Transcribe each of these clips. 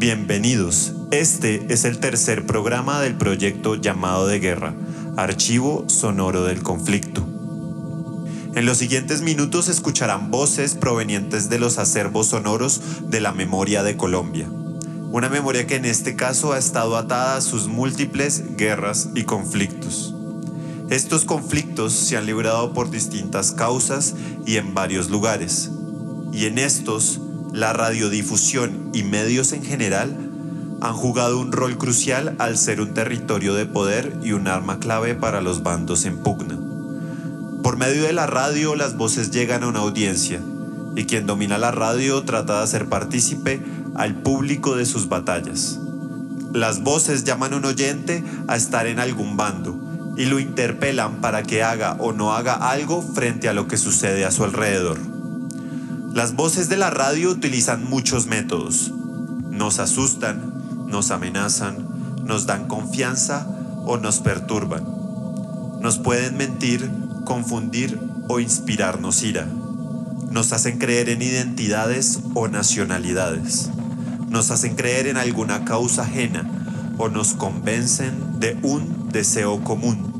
Bienvenidos. Este es el tercer programa del proyecto Llamado de Guerra, Archivo Sonoro del Conflicto. En los siguientes minutos escucharán voces provenientes de los acervos sonoros de la memoria de Colombia. Una memoria que en este caso ha estado atada a sus múltiples guerras y conflictos. Estos conflictos se han librado por distintas causas y en varios lugares. Y en estos, la radiodifusión y medios en general han jugado un rol crucial al ser un territorio de poder y un arma clave para los bandos en pugna. Por medio de la radio las voces llegan a una audiencia y quien domina la radio trata de hacer partícipe al público de sus batallas. Las voces llaman a un oyente a estar en algún bando y lo interpelan para que haga o no haga algo frente a lo que sucede a su alrededor. Las voces de la radio utilizan muchos métodos. Nos asustan, nos amenazan, nos dan confianza o nos perturban. Nos pueden mentir, confundir o inspirarnos ira. Nos hacen creer en identidades o nacionalidades. Nos hacen creer en alguna causa ajena o nos convencen de un deseo común.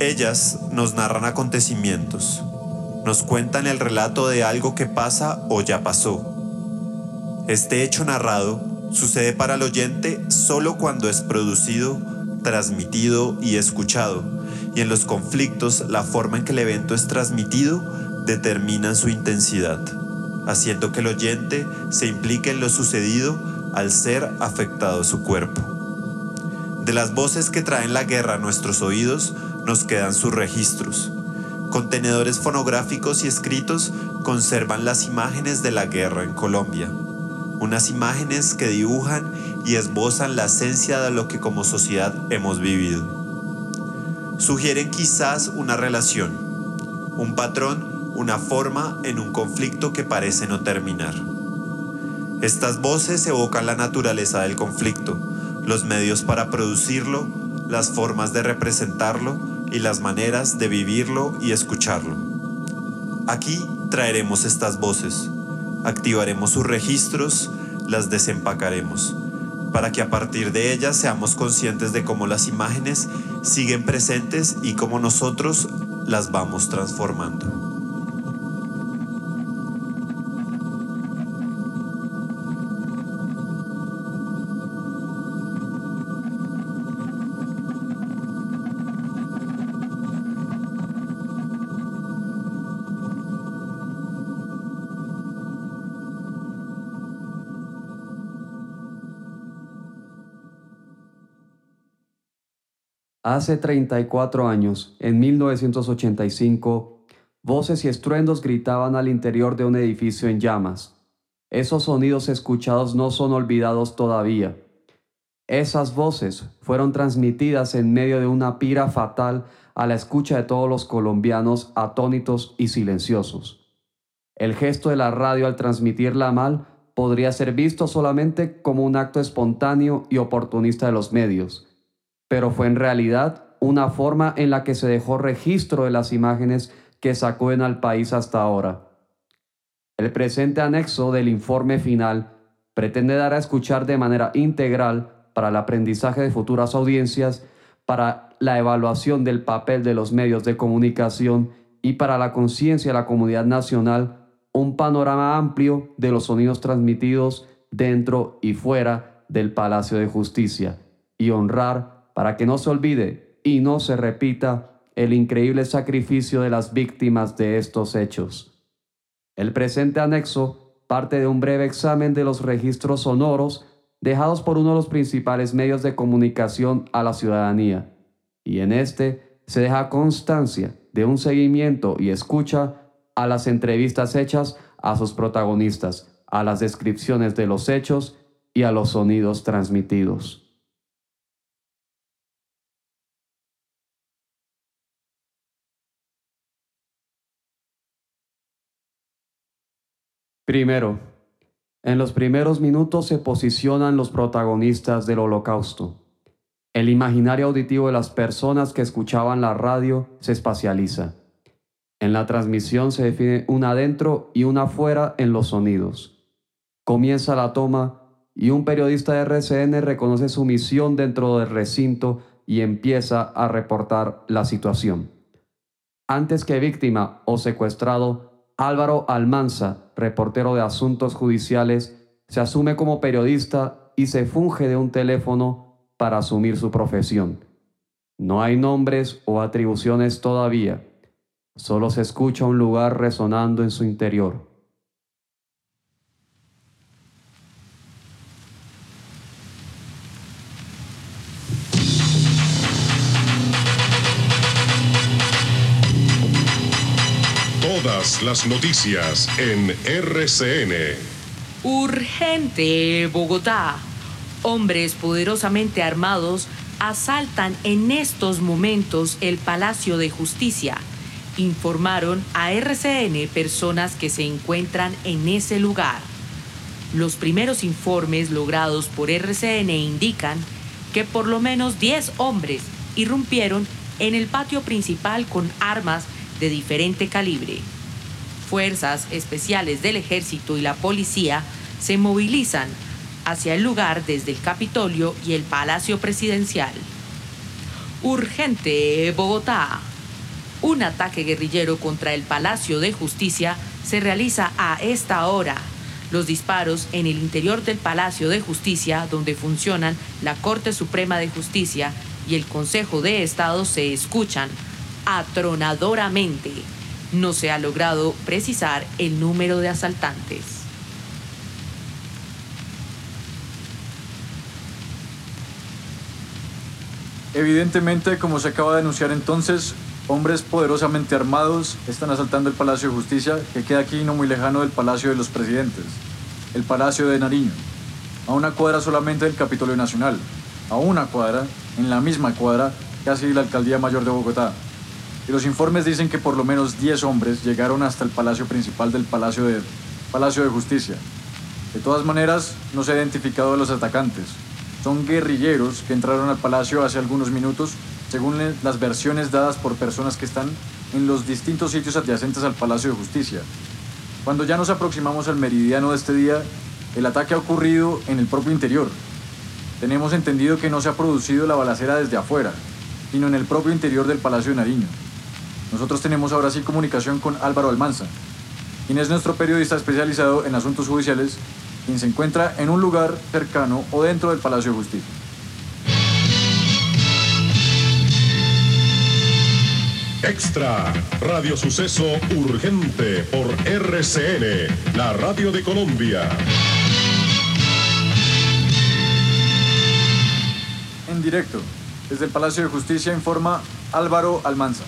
Ellas nos narran acontecimientos, nos cuentan el relato de algo que pasa o ya pasó. Este hecho narrado sucede para el oyente solo cuando es producido, transmitido y escuchado, y en los conflictos la forma en que el evento es transmitido determina su intensidad, haciendo que el oyente se implique en lo sucedido al ser afectado su cuerpo. De las voces que traen la guerra a nuestros oídos nos quedan sus registros, Contenedores fonográficos y escritos conservan las imágenes de la guerra en Colombia. Unas imágenes que dibujan y esbozan la esencia de lo que como sociedad hemos vivido. Sugieren quizás una relación, un patrón, una forma en un conflicto que parece no terminar. Estas voces evocan la naturaleza del conflicto, los medios para producirlo, las formas de representarlo y las maneras de vivirlo y escucharlo. Aquí traeremos estas voces, activaremos sus registros, las desempacaremos, para que a partir de ellas seamos conscientes de cómo las imágenes siguen presentes y cómo nosotros las vamos transformando. Hace 34 años, en 1985, voces y estruendos gritaban al interior de un edificio en llamas. Esos sonidos escuchados no son olvidados todavía. Esas voces fueron transmitidas en medio de una pira fatal a la escucha de todos los colombianos atónitos y silenciosos. El gesto de la radio al transmitirla mal podría ser visto solamente como un acto espontáneo y oportunista de los medios pero fue en realidad una forma en la que se dejó registro de las imágenes que sacuden al país hasta ahora. El presente anexo del informe final pretende dar a escuchar de manera integral para el aprendizaje de futuras audiencias, para la evaluación del papel de los medios de comunicación y para la conciencia de la comunidad nacional un panorama amplio de los sonidos transmitidos dentro y fuera del Palacio de Justicia y honrar para que no se olvide y no se repita el increíble sacrificio de las víctimas de estos hechos. El presente anexo parte de un breve examen de los registros sonoros dejados por uno de los principales medios de comunicación a la ciudadanía, y en este se deja constancia de un seguimiento y escucha a las entrevistas hechas a sus protagonistas, a las descripciones de los hechos y a los sonidos transmitidos. Primero, en los primeros minutos se posicionan los protagonistas del holocausto. El imaginario auditivo de las personas que escuchaban la radio se espacializa. En la transmisión se define una adentro y una afuera en los sonidos. Comienza la toma y un periodista de RCN reconoce su misión dentro del recinto y empieza a reportar la situación. Antes que víctima o secuestrado, Álvaro Almanza, reportero de asuntos judiciales, se asume como periodista y se funge de un teléfono para asumir su profesión. No hay nombres o atribuciones todavía, solo se escucha un lugar resonando en su interior. Las noticias en RCN. Urgente, Bogotá. Hombres poderosamente armados asaltan en estos momentos el Palacio de Justicia. Informaron a RCN personas que se encuentran en ese lugar. Los primeros informes logrados por RCN indican que por lo menos 10 hombres irrumpieron en el patio principal con armas de diferente calibre fuerzas especiales del ejército y la policía se movilizan hacia el lugar desde el Capitolio y el Palacio Presidencial. Urgente, Bogotá. Un ataque guerrillero contra el Palacio de Justicia se realiza a esta hora. Los disparos en el interior del Palacio de Justicia, donde funcionan la Corte Suprema de Justicia y el Consejo de Estado, se escuchan atronadoramente no se ha logrado precisar el número de asaltantes. Evidentemente, como se acaba de anunciar entonces, hombres poderosamente armados están asaltando el Palacio de Justicia, que queda aquí no muy lejano del Palacio de los Presidentes, el Palacio de Nariño, a una cuadra solamente del Capitolio Nacional, a una cuadra, en la misma cuadra, casi la Alcaldía Mayor de Bogotá y los informes dicen que por lo menos 10 hombres llegaron hasta el palacio principal del Palacio de, Justicia. De todas maneras, no se ha identificado a los atacantes. Son guerrilleros que entraron al palacio hace algunos minutos, según las versiones dadas por personas que están en los distintos sitios adyacentes al Palacio de Justicia. Cuando ya nos aproximamos al meridiano de este día, el ataque ha ocurrido en el propio interior. Tenemos entendido que no se ha producido la balacera desde afuera, sino en el propio interior del Palacio de Nariño. Nosotros tenemos ahora sí comunicación con Álvaro Almanza, quien es nuestro periodista especializado en asuntos judiciales, quien se encuentra en un lugar cercano o dentro del Palacio de Justicia. Extra, Radio Suceso Urgente por RCN, la radio de Colombia. En directo, desde el Palacio de Justicia informa Álvaro Almanza.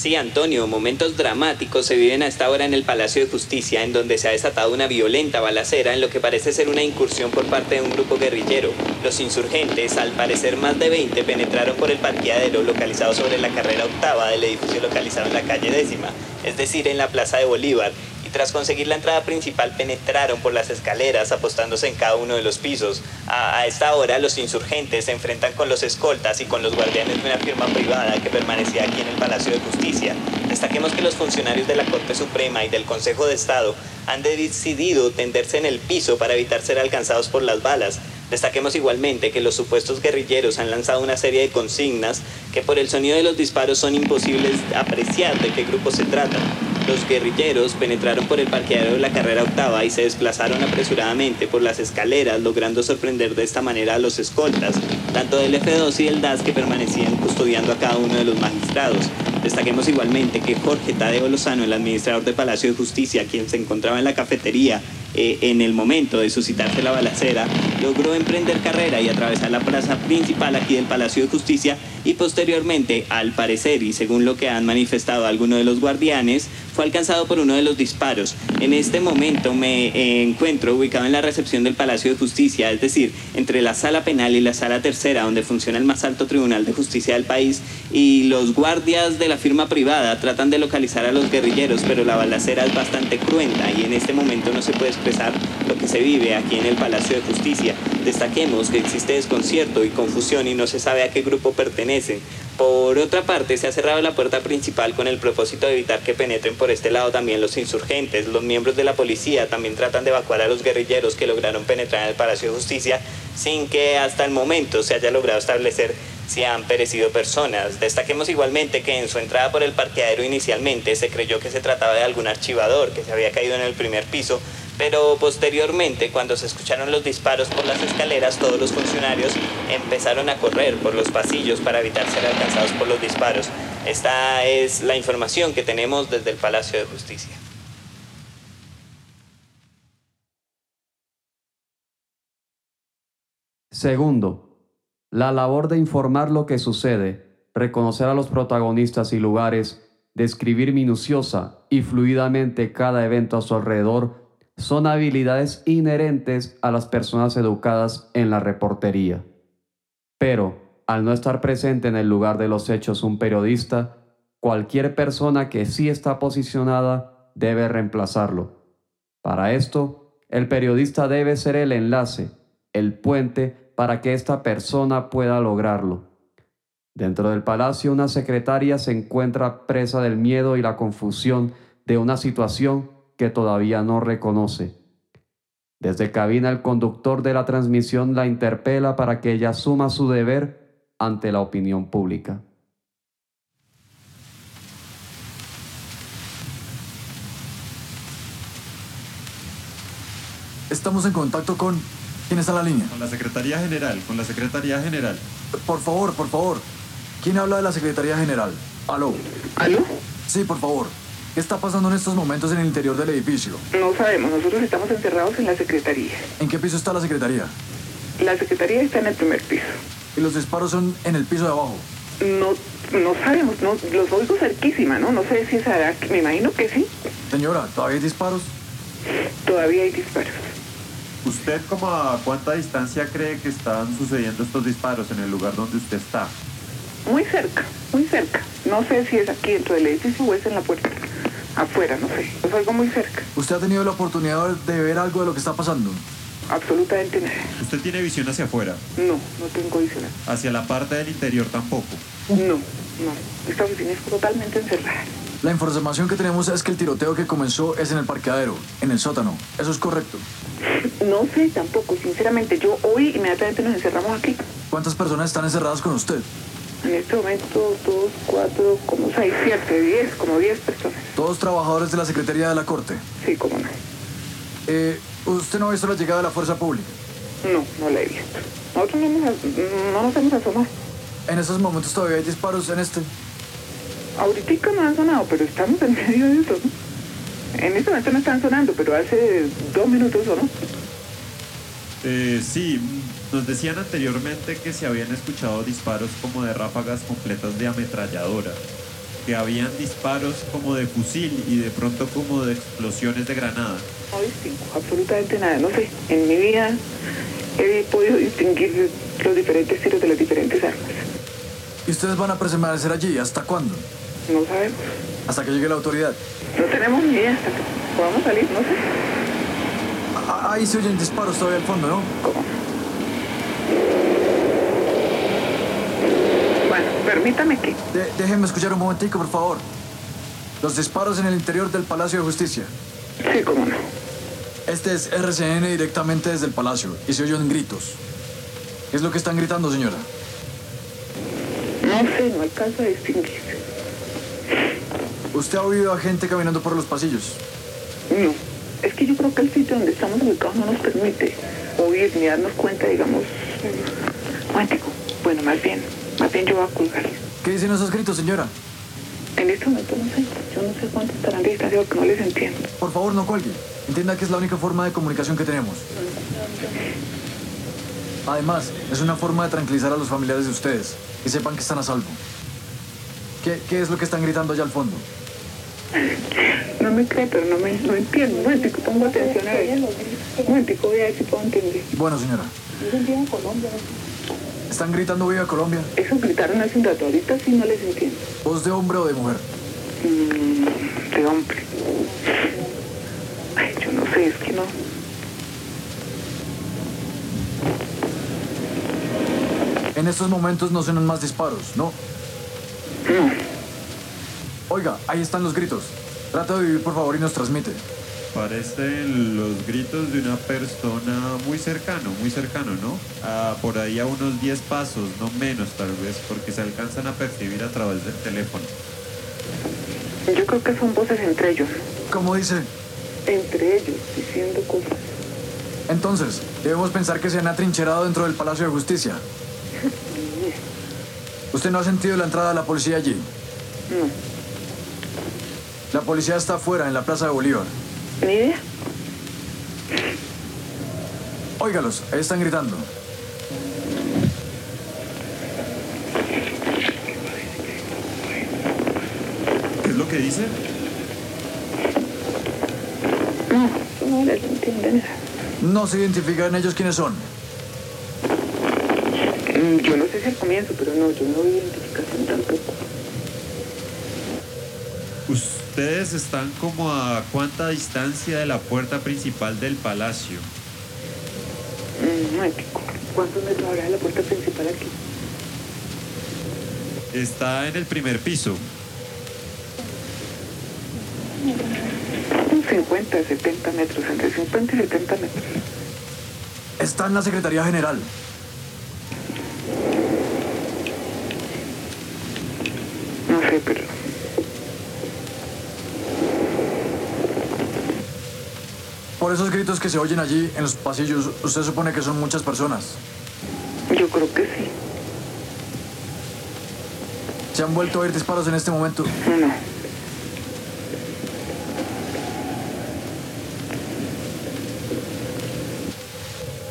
Sí, Antonio, momentos dramáticos se viven a esta hora en el Palacio de Justicia, en donde se ha desatado una violenta balacera en lo que parece ser una incursión por parte de un grupo guerrillero. Los insurgentes, al parecer más de 20, penetraron por el parqueadero localizado sobre la carrera octava del edificio localizado en la calle décima, es decir, en la Plaza de Bolívar, tras conseguir la entrada principal penetraron por las escaleras apostándose en cada uno de los pisos. A, esta hora los insurgentes se enfrentan con los escoltas y con los guardianes de una firma privada que permanecía aquí en el Palacio de Justicia. Destaquemos que los funcionarios de la Corte Suprema y del Consejo de Estado han decidido tenderse en el piso para evitar ser alcanzados por las balas. Destaquemos igualmente que los supuestos guerrilleros han lanzado una serie de consignas que por el sonido de los disparos son imposibles apreciar de qué grupo se trata. Los guerrilleros penetraron por el parqueadero de la carrera octava y se desplazaron apresuradamente por las escaleras, logrando sorprender de esta manera a los escoltas, tanto del F2 y del DAS que permanecían custodiando a cada uno de los magistrados. Destaquemos igualmente que Jorge Tadeo Lozano, el administrador de Palacio de Justicia, quien se encontraba en la cafetería eh, en el momento de suscitarse la balacera, logró emprender carrera y atravesar la plaza principal aquí del Palacio de Justicia y posteriormente, al parecer y según lo que han manifestado algunos de los guardianes, fue alcanzado por uno de los disparos. En este momento me eh, encuentro ubicado en la recepción del Palacio de Justicia, es decir, entre la sala penal y la sala tercera, donde funciona el más alto tribunal de justicia del país, y los guardias de la firma privada tratan de localizar a los guerrilleros, pero la balacera es bastante cruenta y en este momento no se puede expresar lo que se vive aquí en el Palacio de Justicia Justicia. Destaquemos que existe desconcierto y confusión y no se sabe a qué grupo pertenecen. Por otra parte, se ha cerrado la puerta principal con el propósito de evitar que penetren por este lado también los insurgentes. Los miembros de la policía también tratan de evacuar a los guerrilleros que lograron penetrar en el Palacio de Justicia sin que hasta el momento se haya logrado establecer si han perecido personas. Destaquemos igualmente que en su entrada por el parqueadero inicialmente se creyó que se trataba de algún archivador que se había caído en el primer piso, pero posteriormente, cuando se escucharon los disparos por las escaleras, todos los funcionarios empezaron a correr por los pasillos para evitar ser alcanzados por los disparos. Esta es la información que tenemos desde el Palacio de Justicia. Segundo, la labor de informar lo que sucede, reconocer a los protagonistas y lugares, describir minuciosa y fluidamente cada evento a su alrededor son habilidades inherentes a las personas educadas en la reportería. Pero, al no estar presente en el lugar de los hechos un periodista, cualquier persona que sí está posicionada debe reemplazarlo. Para esto, el periodista debe ser el enlace, el puente para que esta persona pueda lograrlo. Dentro del palacio una secretaria se encuentra presa del miedo y la confusión de una situación que todavía no reconoce. Desde cabina el conductor de la transmisión la interpela para que ella asuma su deber ante la opinión pública. Estamos en contacto con... ¿Quién está en la línea? Con la Secretaría General, con la Secretaría General. Por favor, por favor. ¿Quién habla de la Secretaría General? Aló. ¿Aló? Sí, por favor. ¿Qué está pasando en estos momentos en el interior del edificio? No sabemos, nosotros estamos encerrados en la secretaría. ¿En qué piso está la secretaría? La secretaría está en el primer piso. ¿Y los disparos son en el piso de abajo? No, no sabemos, no, los oigo cerquísima, ¿no? No sé si es me imagino que sí. Señora, ¿todavía hay disparos? Todavía hay disparos. ¿Usted como a cuánta distancia cree que están sucediendo estos disparos en el lugar donde usted está? Muy cerca, muy cerca. No sé si es aquí dentro del edificio o es en la puerta afuera, no sé. Es algo muy cerca. ¿Usted ha tenido la oportunidad de ver algo de lo que está pasando? Absolutamente nada. ¿Usted tiene visión hacia afuera? No, no tengo visión. ¿Hacia la parte del interior tampoco? No, no. Esta oficina es totalmente encerrada. La información que tenemos es que el tiroteo que comenzó es en el parqueadero, en el sótano. ¿Eso es correcto? No sé tampoco, sinceramente. Yo hoy inmediatamente nos encerramos aquí. ¿Cuántas personas están encerradas con usted? En este momento, dos, cuatro, como seis, siete, diez, como diez personas. ¿Todos trabajadores de la Secretaría de la Corte? Sí, cómo no. Eh, ¿Usted no ha visto la llegada de la fuerza pública? No, no la he visto. Nosotros no nos, no nos hemos asomado. ¿En esos momentos todavía hay disparos en este? Ahorita no han sonado, pero estamos en medio de eso, ¿no? En este momento no están sonando, pero hace dos minutos o no. Eh, sí, nos decían anteriormente que se habían escuchado disparos como de ráfagas completas de ametralladora, que habían disparos como de fusil y de pronto como de explosiones de granada. No distingo absolutamente nada, no sé. En mi vida he podido distinguir los diferentes tiros de las diferentes armas. ¿Y ustedes van a permanecer allí? ¿Hasta cuándo? No sabemos. ¿Hasta que llegue la autoridad? No tenemos ni idea hasta que podamos salir, no sé. Ah, ahí se oyen disparos todavía al fondo, ¿no? ¿Cómo? Bueno, permítame que... déjenme escuchar un momentico, por favor. Los disparos en el interior del Palacio de Justicia. Sí, cómo no. Este es RCN directamente desde el Palacio y se oyen gritos. ¿Qué es lo que están gritando, señora? No sé, no alcanzo a distinguir. ¿Usted ha oído a gente caminando por los pasillos? No. Es que yo creo que el sitio donde estamos ubicados no nos permite oír ni darnos cuenta, digamos, cuántico. Bueno, más bien, más bien yo voy a colgar. ¿Qué dicen esos gritos, señora? En este momento no sé. Yo no sé cuánto estarán de distancia porque no les entiendo. Por favor, no cuelgue. Entienda que es la única forma de comunicación que tenemos. Además, es una forma de tranquilizar a los familiares de ustedes, que sepan que están a salvo. ¿Qué, qué es lo que están gritando allá al fondo? No me cree, pero no me no entiendo. Un momentico, pongo atención a ver. Un momentico, voy a ver si puedo entender. Bueno, señora. Dicen Colombia. ¿Están gritando viva Colombia? Eso gritaron hace un rato. Ahorita sí no les entiendo. ¿Voz de hombre o de mujer? Mm, de hombre. Ay, yo no sé, es que no. estos momentos no suenan más disparos, ¿no? No. Oiga, ahí están los gritos. Trata de vivir, por favor, y nos transmite. Parecen los gritos de una persona muy cercano, muy cercano, ¿no? Ah, por ahí a unos 10 pasos, no menos tal vez, porque se alcanzan a percibir a través del teléfono. Yo creo que son voces entre ellos. ¿Cómo dice? Entre ellos, diciendo cosas. Entonces, debemos pensar que se han atrincherado dentro del Palacio de Justicia. ¿Usted no ha sentido la entrada de la policía allí? No. La policía está afuera, en la Plaza de Bolívar. ¿Ni idea? Óigalos, ahí están gritando. ¿Qué es lo que dice? No, no les entienden. No se identifican ellos quiénes son. Yo no sé si al comienzo, pero no, yo no vi identificación tampoco. Ustedes están como a cuánta distancia de la puerta principal del palacio. Mm. ¿Cuántos metros habrá de la puerta principal aquí? Está en el primer piso. Unos 50, 70 metros, entre 50 y 70 metros. Está en la Secretaría General. Por esos gritos que se oyen allí en los pasillos, usted supone que son muchas personas. yo creo que sí. ¿Se han vuelto a oír disparos en este momento? No.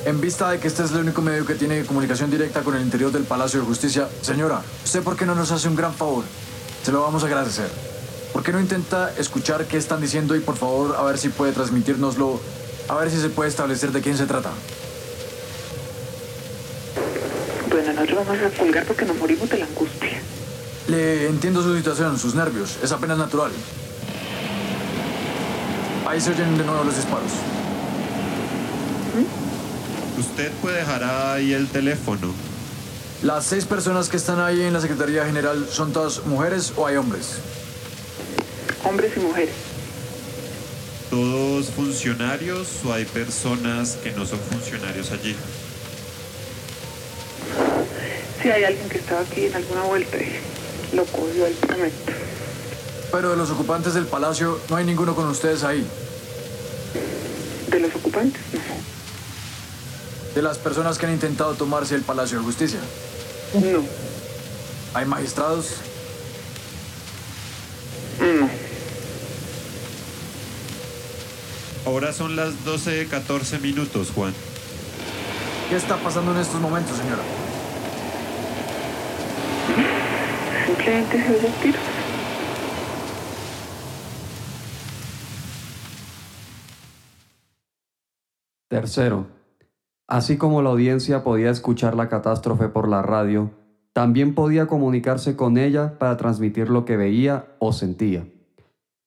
En vista de que este es el único medio que tiene comunicación directa con el interior del Palacio de Justicia, señora, ¿usted por qué no nos hace un gran favor? Se lo vamos a agradecer. ¿Por qué no intenta escuchar qué están diciendo y por favor a ver si puede transmitírnoslo, a ver si se puede establecer de quién se trata? Bueno, nosotros vamos a colgar porque nos morimos de la angustia. Le entiendo su situación, sus nervios, es apenas natural. Ahí se oyen de nuevo los disparos. Usted puede dejar ahí el teléfono. Las seis personas que están ahí en la Secretaría General, ¿son todas mujeres o hay hombres? Hombres y mujeres. ¿Todos funcionarios o hay personas que no son funcionarios allí? Si hay alguien que estaba aquí en alguna vuelta y lo cogió el prometo. Pero de los ocupantes del palacio, no hay ninguno con ustedes ahí. ¿De los ocupantes? No. De las personas que han intentado tomarse el Palacio de Justicia. No. ¿Hay magistrados? Ahora son las 12.14 minutos, Juan. ¿Qué está pasando en estos momentos, señora? Simplemente se oye tiros. Tercero, así como la audiencia podía escuchar la catástrofe por la radio, también podía comunicarse con ella para transmitir lo que veía o sentía.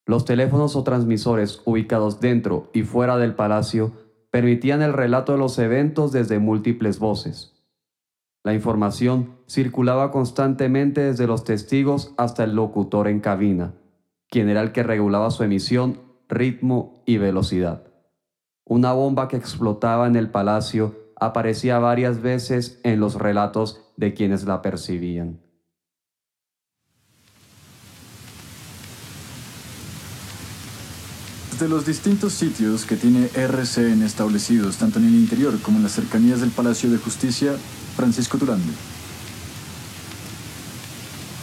Los teléfonos o transmisores ubicados dentro y fuera del palacio permitían el relato de los eventos desde múltiples voces. La información circulaba constantemente desde los testigos hasta el locutor en cabina, quien era el que regulaba su emisión, ritmo y velocidad. Una bomba que explotaba en el palacio aparecía varias veces en los relatos de quienes la percibían. De los distintos sitios que tiene RCN establecidos, tanto en el interior como en las cercanías del Palacio de Justicia, Francisco Durande.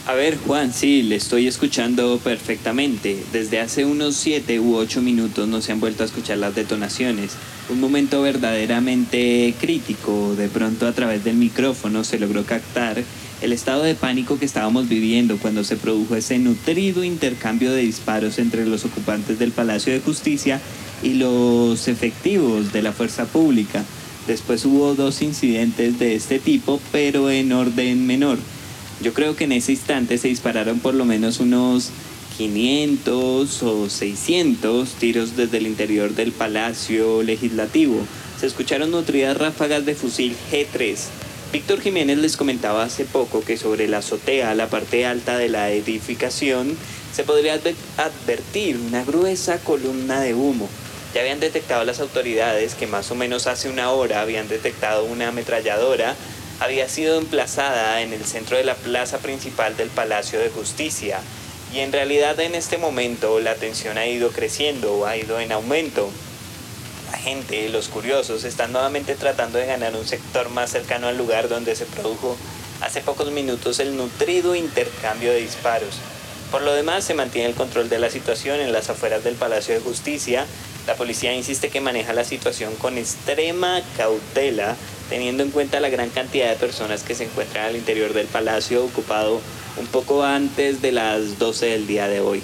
A ver, Juan, sí, le estoy escuchando perfectamente. Desde hace unos 7 u 8 minutos no se han vuelto a escuchar las detonaciones. Un momento verdaderamente crítico. De pronto a través del micrófono se logró captar el estado de pánico que estábamos viviendo cuando se produjo ese nutrido intercambio de disparos entre los ocupantes del Palacio de Justicia y los efectivos de la fuerza pública. Después hubo dos incidentes de este tipo, pero en orden menor. Yo creo que en ese instante se dispararon por lo menos unos 500 o 600 tiros desde el interior del Palacio Legislativo. Se escucharon nutridas ráfagas de fusil G3. Víctor Jiménez les comentaba hace poco que sobre la azotea, la parte alta de la edificación, se podría advertir una gruesa columna de humo. Ya habían detectado las autoridades que más o menos hace una hora habían detectado una ametralladora, había sido emplazada en el centro de la plaza principal del Palacio de Justicia. Y en realidad en este momento la tensión ha ido creciendo, ha ido en aumento la gente, los curiosos, están nuevamente tratando de ganar un sector más cercano al lugar donde se produjo hace pocos minutos el nutrido intercambio de disparos. Por lo demás, se mantiene el control de la situación en las afueras del Palacio de Justicia. La policía insiste que maneja la situación con extrema cautela, teniendo en cuenta la gran cantidad de personas que se encuentran al interior del palacio ocupado un poco antes de las 12 del día de hoy.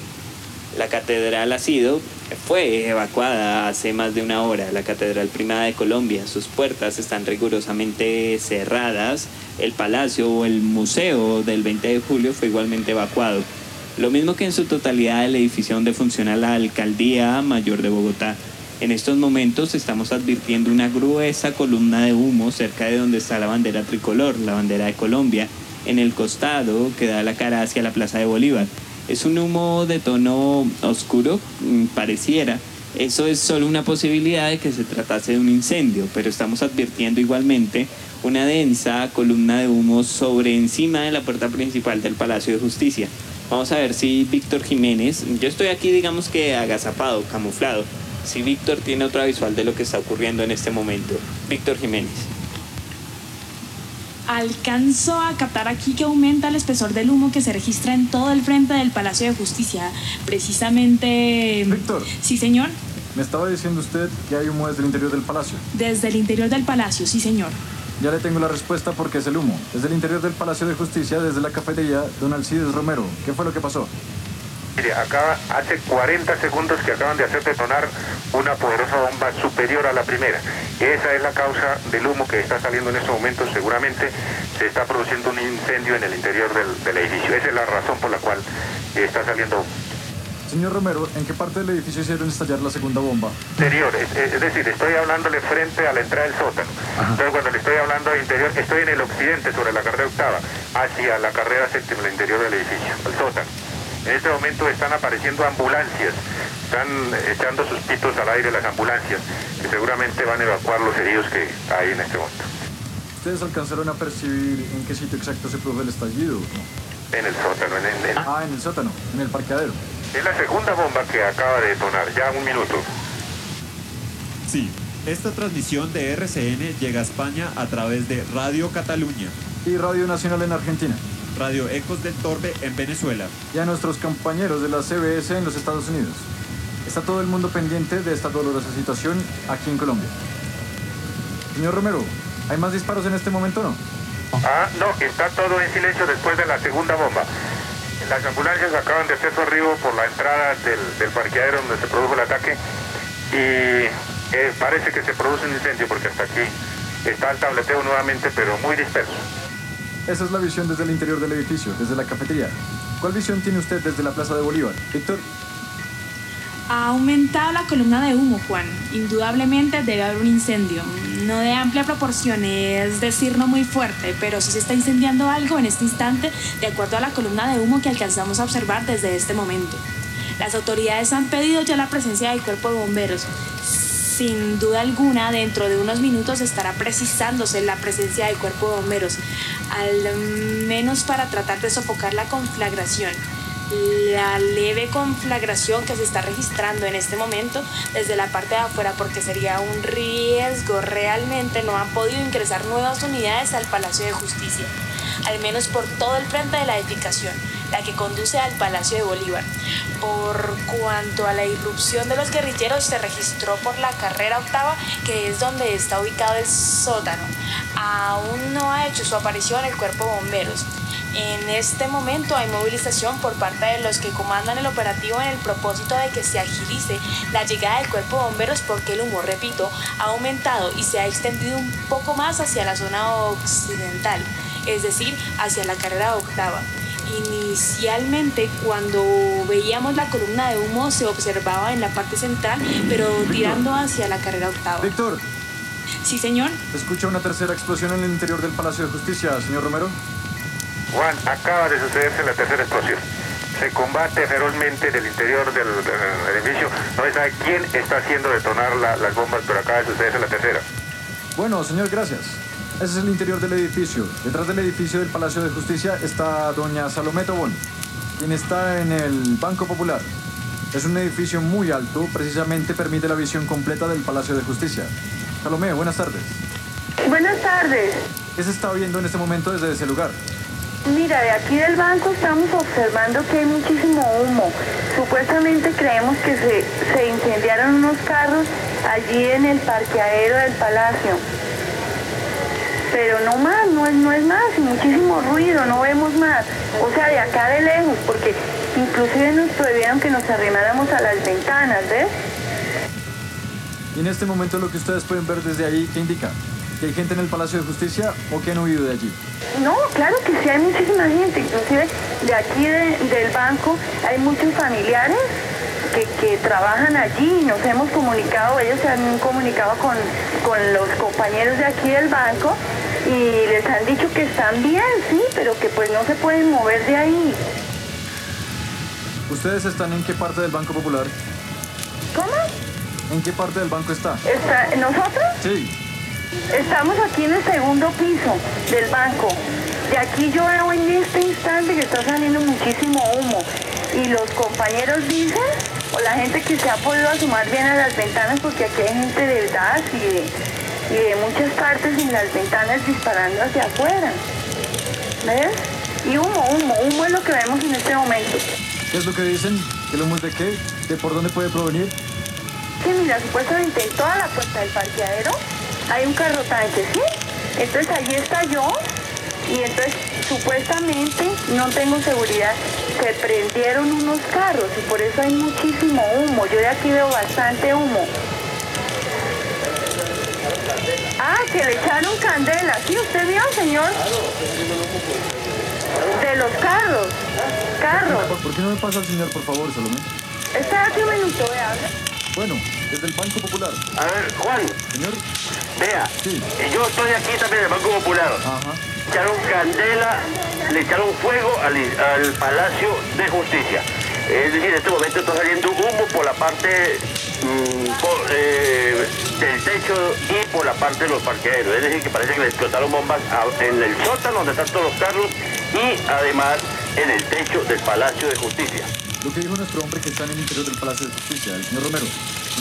La catedral ha sido, fue evacuada hace más de una hora, la Catedral Primada de Colombia. Sus puertas están rigurosamente cerradas. El palacio o el museo del 20 de julio fue igualmente evacuado. Lo mismo que en su totalidad el edificio donde funciona la Alcaldía Mayor de Bogotá. En estos momentos estamos advirtiendo una gruesa columna de humo cerca de donde está la bandera tricolor, la bandera de Colombia, en el costado que da la cara hacia la Plaza de Bolívar. Es un humo de tono oscuro, mm, pareciera. Eso es solo una posibilidad de que se tratase de un incendio, pero estamos advirtiendo igualmente una densa columna de humo sobre encima de la puerta principal del Palacio de Justicia. Vamos a ver si Víctor Jiménez, yo estoy aquí digamos que agazapado, camuflado, si Víctor tiene otra visual de lo que está ocurriendo en este momento. Víctor Jiménez alcanzo a captar aquí que aumenta el espesor del humo que se registra en todo el frente del Palacio de Justicia. Precisamente... Víctor. Sí, señor. Me estaba diciendo usted que hay humo desde el interior del palacio. Desde el interior del palacio, sí, señor. Ya le tengo la respuesta porque es el humo. Desde el interior del Palacio de Justicia, desde la cafetería, don Alcides Romero. ¿Qué fue lo que pasó? Mire, acá hace 40 segundos que acaban de hacer detonar una poderosa bomba superior a la primera. Esa es la causa del humo que está saliendo en estos momentos. Seguramente se está produciendo un incendio en el interior del, edificio. Esa es la razón por la cual está saliendo Señor Romero, ¿en qué parte del edificio hicieron estallar la segunda bomba? Interior, es, decir, estoy hablándole frente a la entrada del sótano. Entonces, cuando le estoy hablando de interior, estoy en el occidente, sobre la carrera octava, hacia la carrera séptima, el interior del edificio, el sótano. En este momento están apareciendo ambulancias, están echando sus pitos al aire las ambulancias, que seguramente van a evacuar los heridos que hay en este momento. ¿Ustedes alcanzaron a percibir en qué sitio exacto se produjo el estallido? En el sótano, en el... Ah, en el sótano, en el parqueadero. Es la segunda bomba que acaba de detonar, ya un minuto. Sí, esta transmisión de RCN llega a España a través de Radio Cataluña. Y Radio Nacional en Argentina. Radio Ecos del Torbe en Venezuela. Y a nuestros compañeros de la CBS en los Estados Unidos. Está todo el mundo pendiente de esta dolorosa situación aquí en Colombia. Señor Romero, ¿hay más disparos en este momento o no? Ah, no, está todo en silencio después de la segunda bomba. Las ambulancias acaban de hacer su arribo por la entrada del, parqueadero donde se produjo el ataque y eh, parece que se produce un incendio porque hasta aquí está el tableteo nuevamente, pero muy disperso. Esa es la visión desde el interior del edificio, desde la cafetería. ¿Cuál visión tiene usted desde la Plaza de Bolívar? Víctor. Ha aumentado la columna de humo, Juan. Indudablemente debe haber un incendio. No de amplia proporción, es decir, no muy fuerte, pero sí se está incendiando algo en este instante de acuerdo a la columna de humo que alcanzamos a observar desde este momento. Las autoridades han pedido ya la presencia del cuerpo de bomberos sin duda alguna dentro de unos minutos estará precisándose la presencia del cuerpo de bomberos, al menos para tratar de sofocar la conflagración. La leve conflagración que se está registrando en este momento desde la parte de afuera porque sería un riesgo realmente no han podido ingresar nuevas unidades al Palacio de Justicia, al menos por todo el frente de la edificación la que conduce al Palacio de Bolívar. Por cuanto a la irrupción de los guerrilleros, se registró por la carrera octava, que es donde está ubicado el sótano. Aún no ha hecho su aparición el cuerpo de bomberos. En este momento hay movilización por parte de los que comandan el operativo en el propósito de que se agilice la llegada del cuerpo de bomberos porque el humo, repito, ha aumentado y se ha extendido un poco más hacia la zona occidental, es decir, hacia la carrera octava. Inicialmente, cuando veíamos la columna de humo, se observaba en la parte central, pero tirando hacia la carrera octava. Víctor. Sí, señor. Escucha una tercera explosión en el interior del Palacio de Justicia, señor Romero. Juan, acaba de sucederse la tercera explosión. Se combate ferozmente en el interior del, del edificio. No se sabe quién está haciendo detonar la- las bombas, pero acaba de sucederse la tercera. Bueno, señor, gracias. Ese es el interior del edificio. Detrás del edificio del Palacio de Justicia está doña Salomé Tobón, quien está en el Banco Popular. Es un edificio muy alto, precisamente permite la visión completa del Palacio de Justicia. Salomé, buenas tardes. Buenas tardes. ¿Qué se está viendo en este momento desde ese lugar? Mira, de aquí del banco estamos observando que hay muchísimo humo. Supuestamente creemos que se, se incendiaron unos carros allí en el parqueadero del palacio. Pero no más, no es, no es más, y muchísimo ruido, no vemos más. O sea, de acá de lejos, porque inclusive nos prohibieron que nos arrimáramos a las ventanas, ¿ves? Y en este momento lo que ustedes pueden ver desde ahí, ¿qué indica? ¿Que hay gente en el Palacio de Justicia o que han huido de allí? No, claro que sí, hay muchísima gente, inclusive de aquí de- del banco hay muchos familiares que, que trabajan allí y nos hemos comunicado, ellos se han comunicado con, con los compañeros de aquí del banco y les han dicho que están bien, sí, pero que pues no se pueden mover de ahí. ¿Ustedes están en qué parte del Banco Popular? ¿Cómo? ¿En qué parte del banco está? Está, ¿Nosotros? Sí. Estamos aquí en el segundo piso del banco. De aquí yo veo en este instante que está saliendo muchísimo humo. Y los compañeros dicen, o la gente que se ha podido asomar bien a las ventanas, porque aquí hay gente del gas y de, y de muchas partes en las ventanas disparando hacia afuera. ¿Ves? Y humo, humo, humo es lo que vemos en este momento. ¿Qué es lo que dicen? ¿Que el humo es de qué? ¿De por dónde puede provenir? Sí, mira, supuestamente en toda la puerta del parqueadero hay un carro tanque, ¿sí? Entonces allí está yo y entonces supuestamente, no tengo seguridad, se prendieron unos carros y por eso hay muchísimo humo. Yo de aquí veo bastante humo. Ah, que le echaron candela. ¿Sí usted vio, señor? De los carros. Carros. ¿Por, qué no me pasa al señor, por favor, Salomé? Espérate un minuto, vea. Bueno, desde el Banco Popular. A ver, Juan, Señor, vea, Sí. yo estoy aquí también en el Banco Popular. ajá. Echaron candela, le echaron fuego al, al Palacio de Justicia. Es decir, en este momento está saliendo humo por la parte por, eh, del techo y por la parte de los parqueaderos. Es decir, que parece que le explotaron bombas en el sótano donde están todos los carros y además en el techo del Palacio de Justicia. Lo que dijo nuestro hombre que está en el interior del Palacio de Justicia, el señor Romero,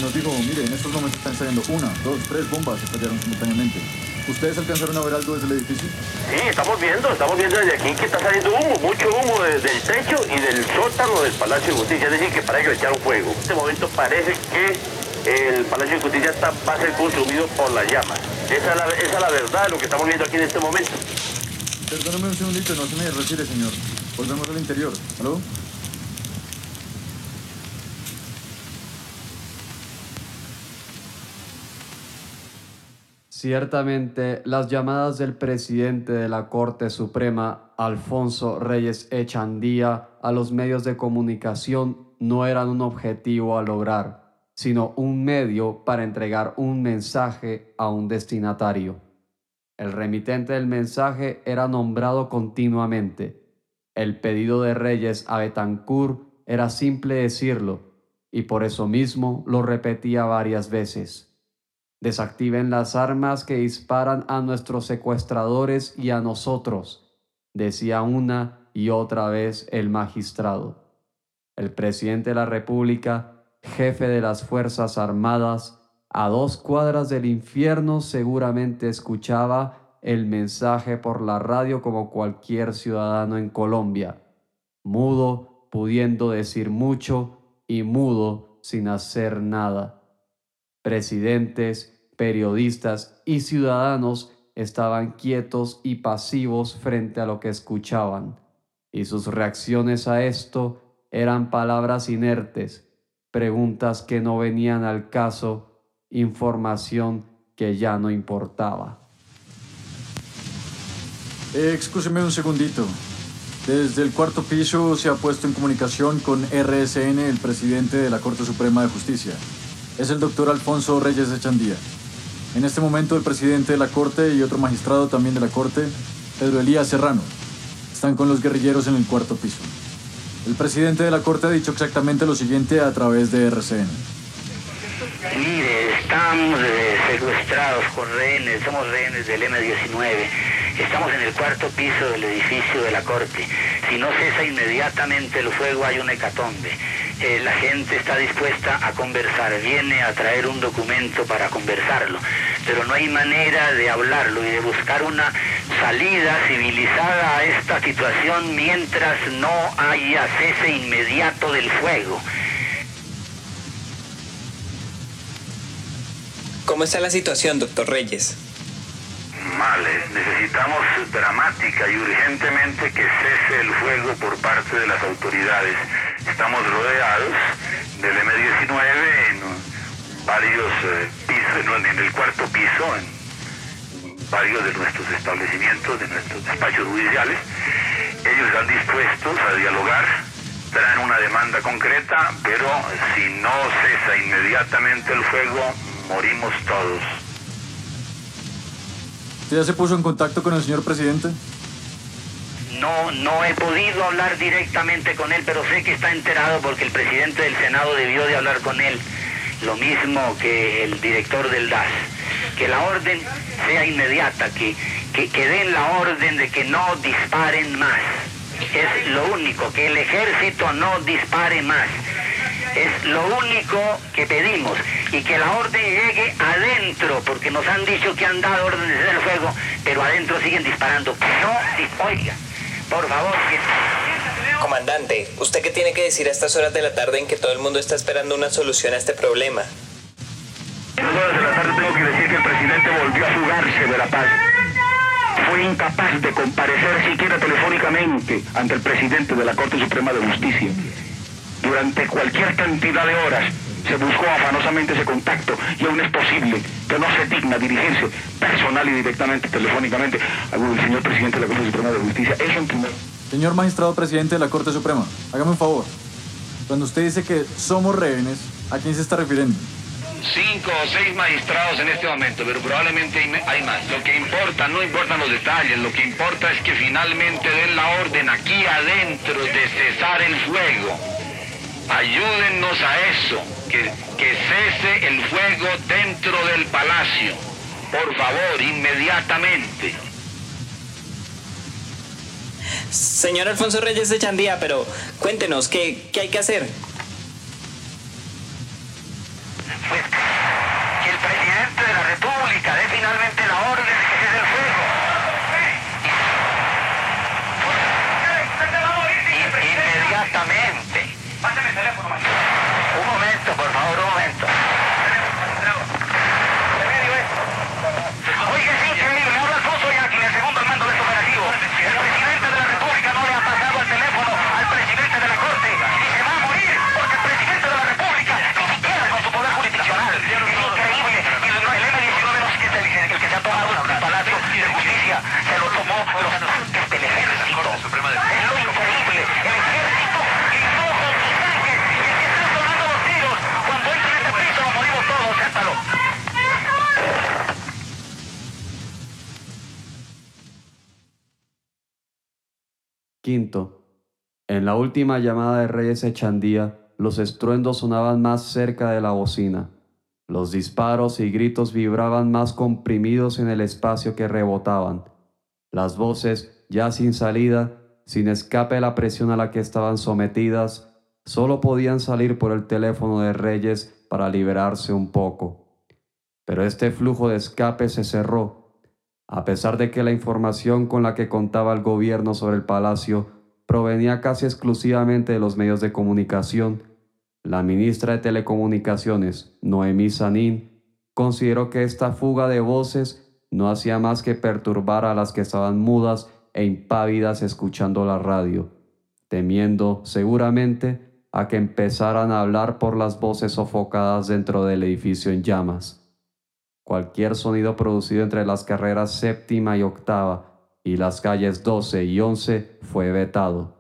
nos dijo, mire, en estos momentos están saliendo una, dos, tres bombas que fallaron simultáneamente. ¿Ustedes alcanzaron a ver algo desde el edificio? Sí, estamos viendo, estamos viendo desde aquí que está saliendo humo, mucho humo desde el techo y del sótano del Palacio de Justicia, es decir, que parece que le echaron fuego. En este momento parece que el Palacio de Justicia está, va a ser consumido por las llamas. Esa es, la, esa es la verdad de lo que estamos viendo aquí en este momento. Perdóname un segundito, no se me retire, señor. Volvemos al interior. ¿Aló? Ciertamente, las llamadas del presidente de la Corte Suprema, Alfonso Reyes Echandía, a los medios de comunicación no eran un objetivo a lograr, sino un medio para entregar un mensaje a un destinatario. El remitente del mensaje era nombrado continuamente. El pedido de Reyes a Betancourt era simple decirlo, y por eso mismo lo repetía varias veces. Desactiven las armas que disparan a nuestros secuestradores y a nosotros, decía una y otra vez el magistrado. El presidente de la República, jefe de las Fuerzas Armadas, a dos cuadras del infierno seguramente escuchaba el mensaje por la radio como cualquier ciudadano en Colombia, mudo, pudiendo decir mucho y mudo sin hacer nada. Presidentes, periodistas y ciudadanos estaban quietos y pasivos frente a lo que escuchaban, y sus reacciones a esto eran palabras inertes, preguntas que no venían al caso, información que ya no importaba. Eh, excúseme un segundito. Desde el cuarto piso se ha puesto en comunicación con RSN el presidente de la Corte Suprema de Justicia. Es el doctor Alfonso Reyes Echandía. En este momento el presidente de la Corte y otro magistrado también de la Corte, Pedro Elías Serrano, están con los guerrilleros en el cuarto piso. El presidente de la Corte ha dicho exactamente lo siguiente a través de RCN. Mire, estamos eh, secuestrados con rehenes, somos rehenes del M-19. Estamos en el cuarto piso del edificio de la Corte. Si no cesa inmediatamente el fuego hay una hecatombe. Eh, la gente está dispuesta a conversar, viene a traer un documento para conversarlo, pero no hay manera de hablarlo y de buscar una salida civilizada a esta situación mientras no haya cese inmediato del fuego. ¿Cómo está la situación, doctor Reyes? Necesitamos dramática y urgentemente que cese el fuego por parte de las autoridades. Estamos rodeados del M-19 en varios eh, pisos, en el cuarto piso, en varios de nuestros establecimientos, de nuestros despachos judiciales. Ellos están dispuestos a dialogar, traen una demanda concreta, pero si no cesa inmediatamente el fuego, morimos todos. ¿Usted ya se puso en contacto con el señor presidente? No, no he podido hablar directamente con él, pero sé que está enterado porque el presidente del Senado debió de hablar con él, lo mismo que el director del DAS. Que la orden sea inmediata, que, que, que den la orden de que no disparen más. Es lo único, que el ejército no dispare más. Es lo único que pedimos y que la orden llegue adentro, porque nos han dicho que han dado órdenes del fuego, pero adentro siguen disparando. No, oiga, por favor, que... Comandante, ¿usted qué tiene que decir a estas horas de la tarde en que todo el mundo está esperando una solución a este problema? A las horas de la tarde tengo que decir que el presidente volvió a fugarse de la paz. Fue incapaz de comparecer siquiera telefónicamente ante el presidente de la Corte Suprema de Justicia. Durante cualquier cantidad de horas se buscó afanosamente ese contacto y aún es posible que no se digna dirigirse personal y directamente, telefónicamente, al señor presidente de la Corte Suprema de Justicia. Eso en primer Señor magistrado presidente de la Corte Suprema, hágame un favor. Cuando usted dice que somos rehenes, ¿a quién se está refiriendo? cinco o seis magistrados en este momento, pero probablemente hay, hay más. Lo que importa, no importan los detalles, lo que importa es que finalmente den la orden aquí adentro de cesar el fuego. Ayúdennos a eso, que, que cese el fuego dentro del palacio. Por favor, inmediatamente. Señor Alfonso Reyes de Chandía, pero cuéntenos, ¿qué, qué hay que hacer? Pues que el presidente de la República dé finalmente la orden de que cese el fuego. I- Inmediatamente. Quinto. En la última llamada de Reyes Echandía, los estruendos sonaban más cerca de la bocina. Los disparos y gritos vibraban más comprimidos en el espacio que rebotaban. Las voces, ya sin salida, sin escape de la presión a la que estaban sometidas, solo podían salir por el teléfono de Reyes para liberarse un poco. Pero este flujo de escape se cerró a pesar de que la información con la que contaba el gobierno sobre el palacio provenía casi exclusivamente de los medios de comunicación, la ministra de Telecomunicaciones, Noemí Sanín, consideró que esta fuga de voces no hacía más que perturbar a las que estaban mudas e impávidas escuchando la radio, temiendo seguramente a que empezaran a hablar por las voces sofocadas dentro del edificio en llamas. Cualquier sonido producido entre las carreras séptima y octava y las calles 12 y 11 fue vetado.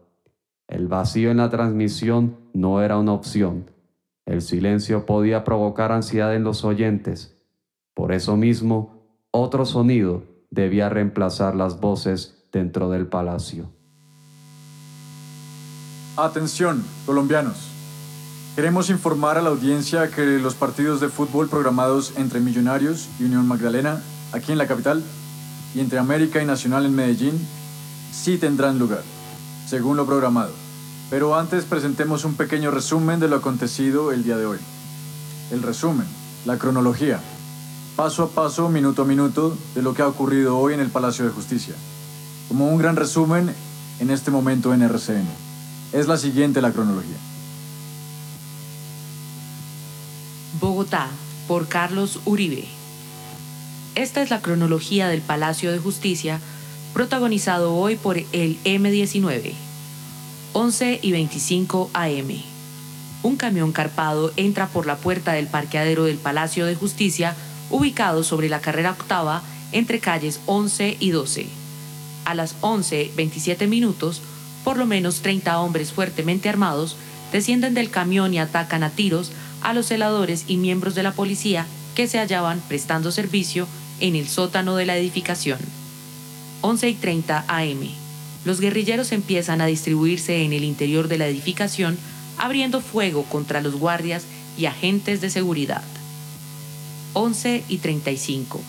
El vacío en la transmisión no era una opción. El silencio podía provocar ansiedad en los oyentes. Por eso mismo, otro sonido debía reemplazar las voces dentro del palacio. Atención, colombianos. Queremos informar a la audiencia que los partidos de fútbol programados entre Millonarios y Unión Magdalena, aquí en la capital, y entre América y Nacional en Medellín, sí tendrán lugar, según lo programado. Pero antes presentemos un pequeño resumen de lo acontecido el día de hoy. El resumen, la cronología, paso a paso, minuto a minuto, de lo que ha ocurrido hoy en el Palacio de Justicia. Como un gran resumen en este momento en RCN. Es la siguiente la cronología. Bogotá, por Carlos Uribe. Esta es la cronología del Palacio de Justicia, protagonizado hoy por el M19. 11 y 25 AM. Un camión carpado entra por la puerta del parqueadero del Palacio de Justicia, ubicado sobre la carrera octava entre calles 11 y 12. A las 11.27 minutos, por lo menos 30 hombres fuertemente armados descienden del camión y atacan a tiros a los celadores y miembros de la policía que se hallaban prestando servicio en el sótano de la edificación. 11 y 30 AM. Los guerrilleros empiezan a distribuirse en el interior de la edificación, abriendo fuego contra los guardias y agentes de seguridad. 11 y 35.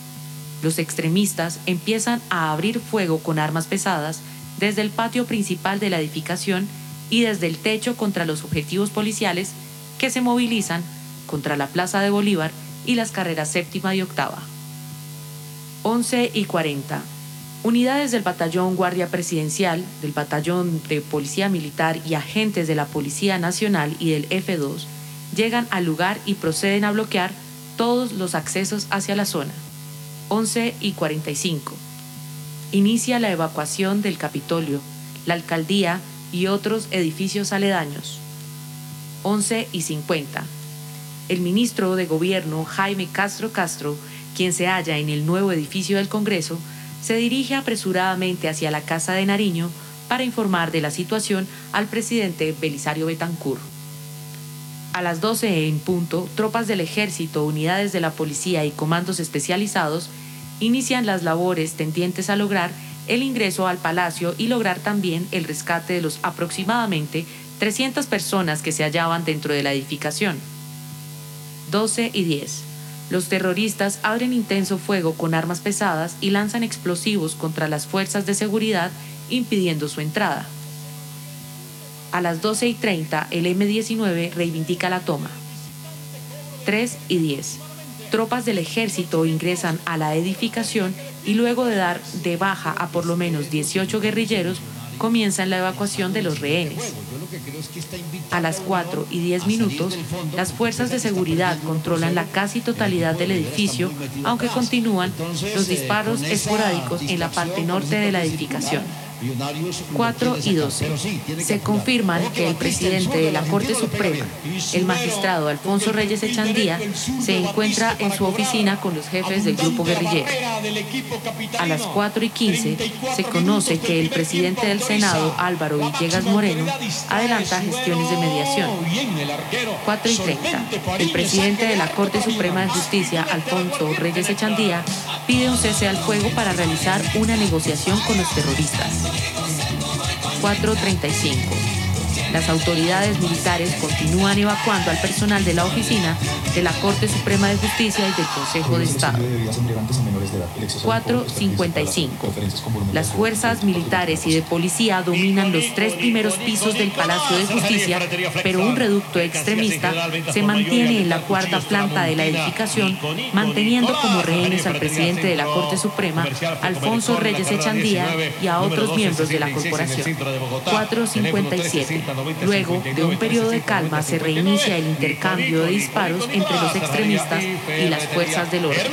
Los extremistas empiezan a abrir fuego con armas pesadas desde el patio principal de la edificación y desde el techo contra los objetivos policiales que se movilizan contra la Plaza de Bolívar y las carreras séptima y octava. 11 y 40. Unidades del Batallón Guardia Presidencial, del Batallón de Policía Militar y agentes de la Policía Nacional y del F2 llegan al lugar y proceden a bloquear todos los accesos hacia la zona. 11 y 45. Inicia la evacuación del Capitolio, la alcaldía y otros edificios aledaños. 11 y 50. El ministro de Gobierno Jaime Castro Castro, quien se halla en el nuevo edificio del Congreso, se dirige apresuradamente hacia la Casa de Nariño para informar de la situación al presidente Belisario Betancourt. A las 12 en punto, tropas del ejército, unidades de la policía y comandos especializados inician las labores tendientes a lograr el ingreso al palacio y lograr también el rescate de los aproximadamente 300 personas que se hallaban dentro de la edificación. 12 y 10. Los terroristas abren intenso fuego con armas pesadas y lanzan explosivos contra las fuerzas de seguridad impidiendo su entrada. A las 12 y 30 el M-19 reivindica la toma. 3 y 10. Tropas del ejército ingresan a la edificación y luego de dar de baja a por lo menos 18 guerrilleros, comienzan la evacuación de los rehenes. A las 4 y 10 minutos, las fuerzas de seguridad controlan la casi totalidad del edificio, aunque continúan los disparos esporádicos en la parte norte de la edificación. 4 y 12. Se confirman que el presidente de la Corte Suprema, el magistrado Alfonso Reyes Echandía, se encuentra en su oficina con los jefes del grupo guerrillero. A las 4 y 15 se conoce que el presidente del Senado, Álvaro Villegas Moreno, adelanta gestiones de mediación. 4 y 30. El presidente de la Corte Suprema de Justicia, Alfonso Reyes Echandía, pide un cese al fuego para realizar una negociación con los terroristas. 4.35. Las autoridades militares continúan evacuando al personal de la oficina de la Corte Suprema de Justicia y del Consejo de Estado. 4.55. Las fuerzas militares y de policía dominan los tres primeros pisos del Palacio de Justicia, pero un reducto extremista se mantiene en la cuarta planta de la edificación, manteniendo como rehenes al presidente de la Corte Suprema, Alfonso Reyes Echandía, y a otros miembros de la corporación. 4.57. Luego de un periodo de calma se reinicia el intercambio de disparos entre los extremistas y las fuerzas del orden.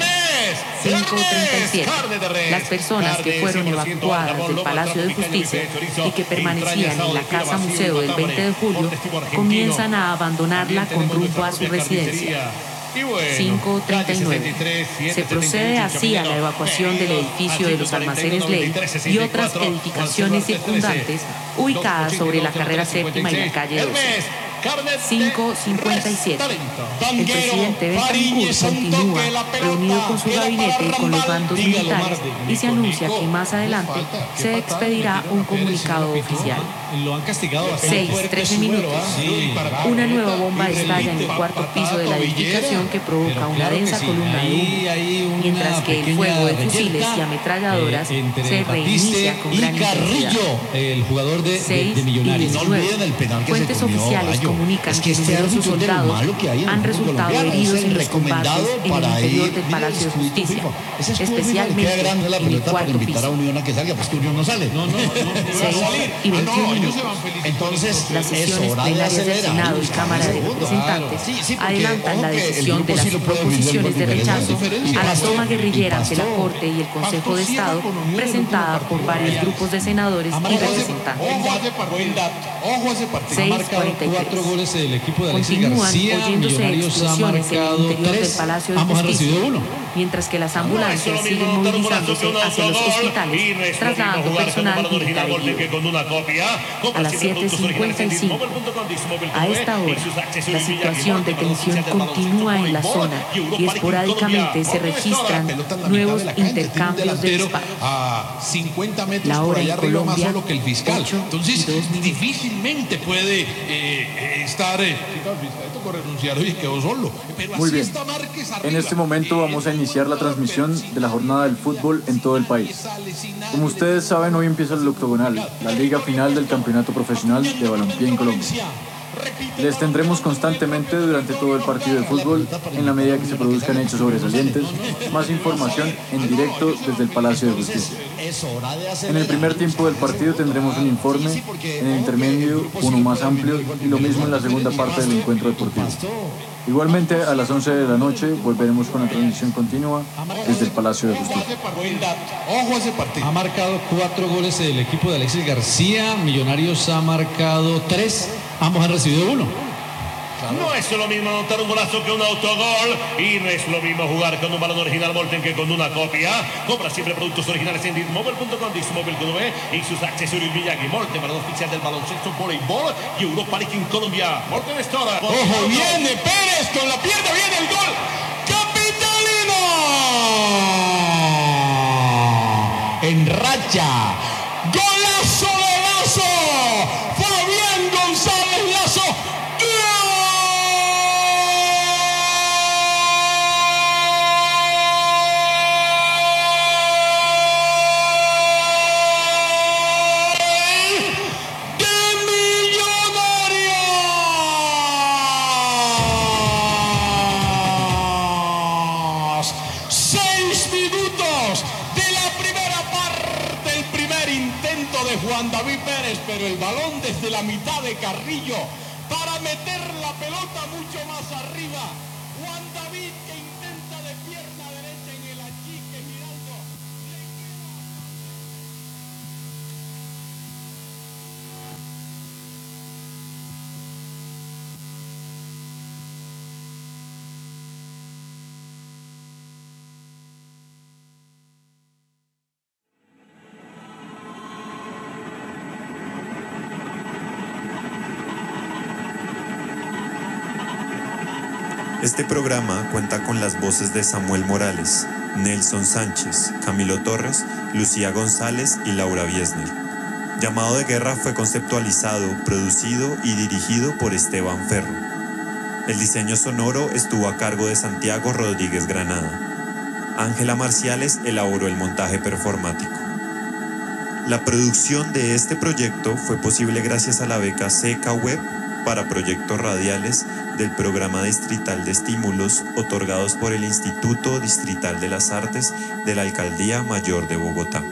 5.37. Las personas que fueron evacuadas del Palacio de Justicia y que permanecían en la Casa Museo del 20 de julio comienzan a abandonarla con rumbo a su residencia. 539. Se procede así a la evacuación del edificio de los almacenes Ley y otras edificaciones circundantes ubicadas sobre la carrera séptima y la calle 12. 5.57. El presidente Betancourt continúa reunido con su gabinete y con los bandos militares y se anuncia que más adelante se expedirá un comunicado oficial. 6, 13 minutos. Una nueva bomba estalla en el cuarto piso de la edificación que provoca una densa columna de humo, mientras que el fuego de fusiles y ametralladoras eh, se reinicia con gran intensidad. el jugador de, de- 6 de y Millonarios. 19. Fuentes oficiales comunican es que, que este numerosos soldados han resultado heridos en los combates en el interior del Palacio de Justicia, especialmente en el cuarto piso. y 21 Entonces, las sesiones plenarias del Senado y Cámara de Representantes adelantan la decisión de las proposiciones de rechazo a la toma guerrillera ante la Corte y el Consejo de Estado presentada por varios grupos de senadores y representantes. 643 cuatro goles el equipo de Alexis Continúan García. Millonarios ha marcado del tres. Ambos han recibido uno. Mientras que las ambulancias siguen movilizándose hacia los hospitales, trasladando personal militar. A las 7.55, a esta hora, la situación de tensión continúa en la zona y esporádicamente se registran nuevos intercambios de disparos. a 50 metros La por allá arriba más Colombia, solo que el fiscal. Entonces, difícilmente puede eh, eh, estar. Renunciar y quedó solo. Pero Muy así bien. está Márquez En este momento vamos a iniciar la transmisión de la jornada del fútbol en todo el país. Como ustedes saben, hoy empieza el octogonal, la liga final del campeonato profesional de balompié en Colombia. Les tendremos constantemente durante todo el partido de fútbol, en la medida que se produzcan hechos sobresalientes, más información en directo desde el Palacio de Justicia. En el primer tiempo del partido tendremos un informe, en el intermedio uno más amplio y lo mismo en la segunda parte del encuentro deportivo. Igualmente a las 11 de la noche volveremos con la transmisión continua desde el Palacio de Justicia. Ha marcado cuatro goles el equipo de Alexis García. Millonarios ha marcado tres. Ambos han recibido uno. No es lo mismo anotar un golazo que un autogol y no es lo mismo jugar con un balón original Volten que con una copia. Compra siempre productos originales en Dismobile.com, Dismobile.com y sus accesorios Villagui Molten para los oficial del baloncesto, voleibol y Europa League en Colombia. Molten Store. Ojo, viene Pérez con la pierna, viene el gol. ¡Capitalino! En racha. ¡Golazo de Juan David Pérez, pero el balón desde la mitad de Carrillo para meter la pelota mucho más arriba. Este programa cuenta con las voces de Samuel Morales, Nelson Sánchez, Camilo Torres, Lucía González y Laura Biesner. Llamado de Guerra fue conceptualizado, producido y dirigido por Esteban Ferro. El diseño sonoro estuvo a cargo de Santiago Rodríguez Granada. Ángela Marciales elaboró el montaje performático. La producción de este proyecto fue posible gracias a la beca Seca Web para proyectos radiales del Programa Distrital de Estímulos otorgados por el Instituto Distrital de las Artes de la Alcaldía Mayor de Bogotá.